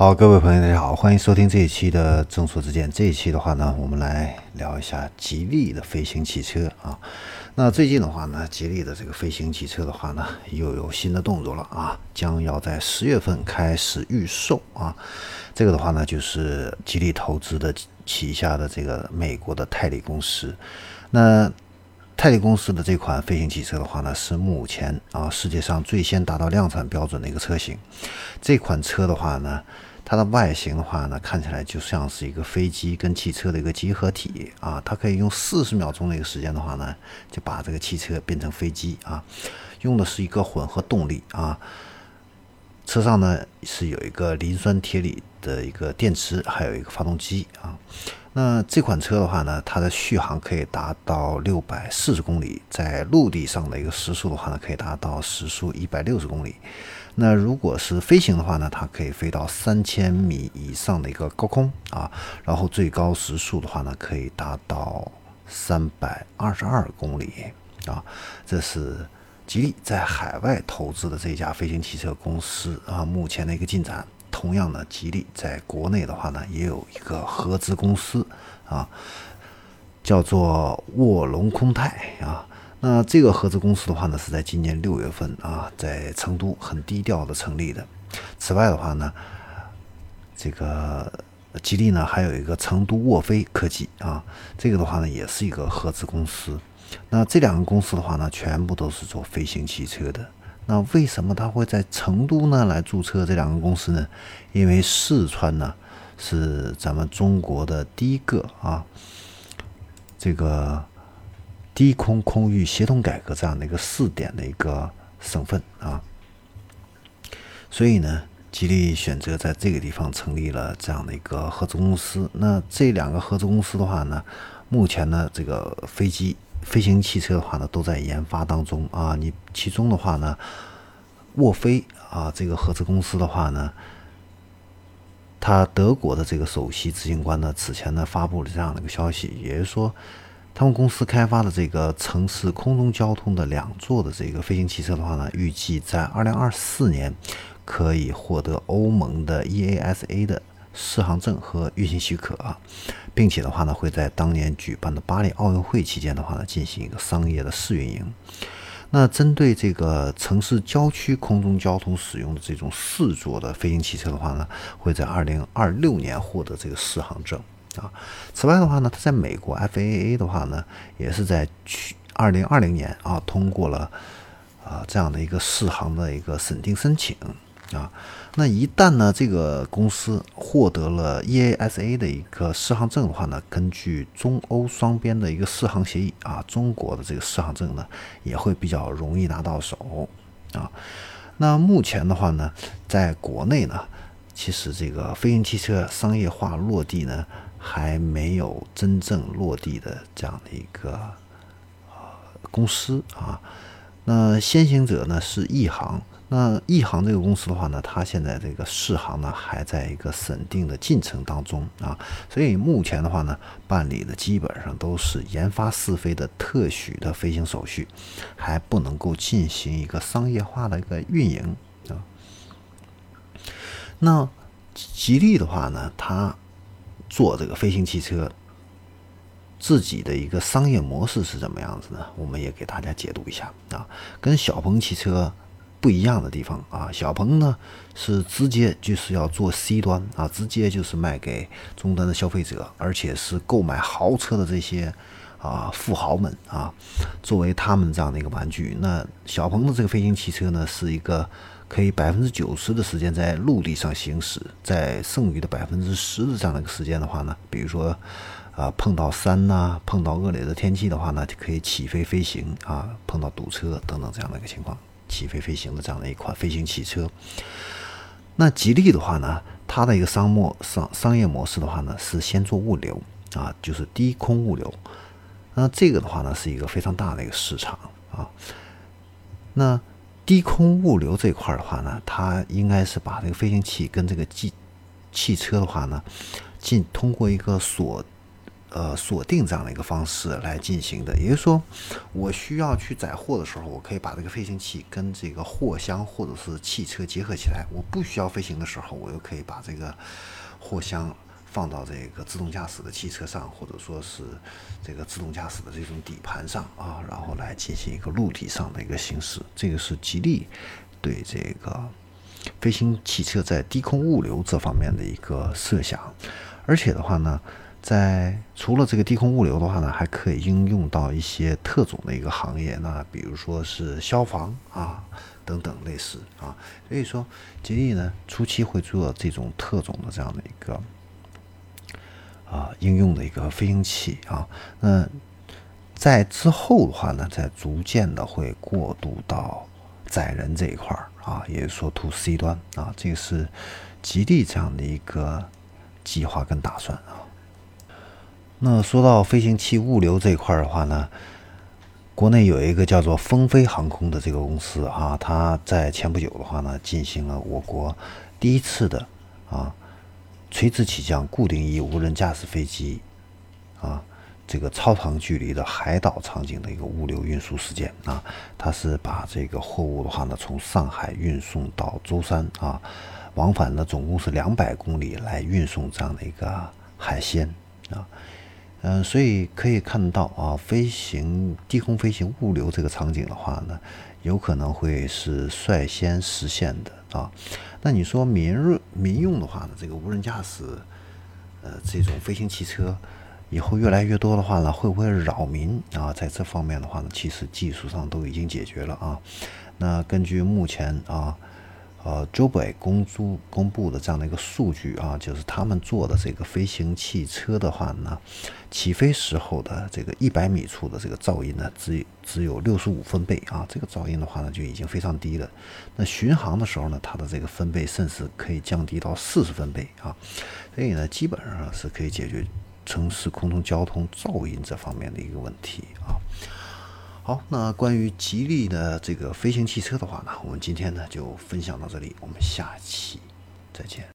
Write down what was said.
好，各位朋友，大家好，欢迎收听这一期的正说之见。这一期的话呢，我们来聊一下吉利的飞行汽车啊。那最近的话呢，吉利的这个飞行汽车的话呢，又有新的动作了啊，将要在十月份开始预售啊。这个的话呢，就是吉利投资的旗下的这个美国的泰利公司。那泰利公司的这款飞行汽车的话呢，是目前啊世界上最先达到量产标准的一个车型。这款车的话呢，它的外形的话呢，看起来就像是一个飞机跟汽车的一个集合体啊。它可以用四十秒钟的一个时间的话呢，就把这个汽车变成飞机啊。用的是一个混合动力啊。车上呢是有一个磷酸铁锂的一个电池，还有一个发动机啊。那这款车的话呢，它的续航可以达到六百四十公里，在陆地上的一个时速的话呢，可以达到时速一百六十公里。那如果是飞行的话呢，它可以飞到三千米以上的一个高空啊，然后最高时速的话呢，可以达到三百二十二公里啊。这是吉利在海外投资的这家飞行汽车公司啊，目前的一个进展。同样的，吉利在国内的话呢，也有一个合资公司啊，叫做卧龙空泰啊。那这个合资公司的话呢，是在今年六月份啊，在成都很低调的成立的。此外的话呢，这个吉利呢还有一个成都沃飞科技啊，这个的话呢也是一个合资公司。那这两个公司的话呢，全部都是做飞行汽车的。那为什么他会在成都呢来注册这两个公司呢？因为四川呢是咱们中国的第一个啊，这个低空空域协同改革这样的一个试点的一个省份啊，所以呢，吉利选择在这个地方成立了这样的一个合资公司。那这两个合资公司的话呢，目前呢这个飞机。飞行汽车的话呢，都在研发当中啊。你其中的话呢，沃飞啊，这个合资公司的话呢，它德国的这个首席执行官呢，此前呢发布了这样的一个消息，也就是说，他们公司开发的这个城市空中交通的两座的这个飞行汽车的话呢，预计在二零二四年可以获得欧盟的 EASA 的。适航证和运行许可，并且的话呢，会在当年举办的巴黎奥运会期间的话呢，进行一个商业的试运营。那针对这个城市郊区空中交通使用的这种四座的飞行汽车的话呢，会在二零二六年获得这个适航证啊。此外的话呢，它在美国 FAA 的话呢，也是在去二零二零年啊，通过了啊这样的一个试航的一个审定申请。啊，那一旦呢，这个公司获得了 EASA 的一个适航证的话呢，根据中欧双边的一个试航协议啊，中国的这个试航证呢也会比较容易拿到手啊。那目前的话呢，在国内呢，其实这个飞行汽车商业化落地呢，还没有真正落地的这样的一个啊公司啊。那先行者呢是亿航。那亿航这个公司的话呢，它现在这个试航呢还在一个审定的进程当中啊，所以目前的话呢，办理的基本上都是研发试飞的特许的飞行手续，还不能够进行一个商业化的一个运营啊。那吉利的话呢，它做这个飞行汽车自己的一个商业模式是怎么样子呢？我们也给大家解读一下啊，跟小鹏汽车。不一样的地方啊，小鹏呢是直接就是要做 C 端啊，直接就是卖给终端的消费者，而且是购买豪车的这些啊富豪们啊，作为他们这样的一个玩具。那小鹏的这个飞行汽车呢，是一个可以百分之九十的时间在陆地上行驶，在剩余的百分之十的这样的一个时间的话呢，比如说啊碰到山呐，碰到恶劣的天气的话呢，就可以起飞飞行啊，碰到堵车等等这样的一个情况。起飞飞行的这样的一款飞行汽车，那吉利的话呢，它的一个商模商商业模式的话呢，是先做物流啊，就是低空物流。那这个的话呢，是一个非常大的一个市场啊。那低空物流这块的话呢，它应该是把这个飞行器跟这个汽汽车的话呢，进通过一个锁呃锁定这样的一个方式来进行的。也就是说，我需要去载货的时候，我可以把这个飞行器跟这个货箱或者是汽车结合起来；我不需要飞行的时候，我又可以把这个货箱。放到这个自动驾驶的汽车上，或者说是这个自动驾驶的这种底盘上啊，然后来进行一个陆地上的一个行驶。这个是吉利对这个飞行汽车在低空物流这方面的一个设想。而且的话呢，在除了这个低空物流的话呢，还可以应用到一些特种的一个行业，那比如说是消防啊等等类似啊。所以说，吉利呢初期会做这种特种的这样的一个。啊，应用的一个飞行器啊，那在之后的话呢，再逐渐的会过渡到载人这一块儿啊，也就是说 to C 端啊，这个是吉利这样的一个计划跟打算啊。那说到飞行器物流这一块儿的话呢，国内有一个叫做风飞航空的这个公司啊，它在前不久的话呢，进行了我国第一次的啊。垂直起降固定翼无人驾驶飞机，啊，这个超长距离的海岛场景的一个物流运输事件啊，它是把这个货物的话呢，从上海运送到舟山啊，往返呢总共是两百公里来运送这样的一个海鲜啊，嗯，所以可以看到啊，飞行低空飞行物流这个场景的话呢，有可能会是率先实现的啊。那你说民用民用的话呢？这个无人驾驶，呃，这种飞行汽车以后越来越多的话呢，会不会扰民啊？在这方面的话呢，其实技术上都已经解决了啊。那根据目前啊。呃，周北公租公布的这样的一个数据啊，就是他们做的这个飞行汽车的话呢，起飞时候的这个一百米处的这个噪音呢，只只有六十五分贝啊，这个噪音的话呢就已经非常低了。那巡航的时候呢，它的这个分贝甚至可以降低到四十分贝啊，所以呢，基本上是可以解决城市空中交通噪音这方面的一个问题啊。好，那关于吉利的这个飞行汽车的话呢，我们今天呢就分享到这里，我们下期再见。